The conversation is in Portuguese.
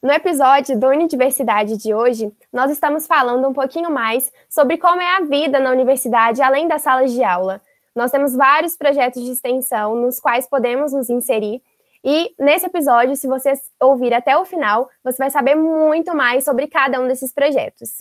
No episódio do Unidiversidade de hoje, nós estamos falando um pouquinho mais sobre como é a vida na universidade além das salas de aula. Nós temos vários projetos de extensão nos quais podemos nos inserir. E nesse episódio, se você ouvir até o final, você vai saber muito mais sobre cada um desses projetos.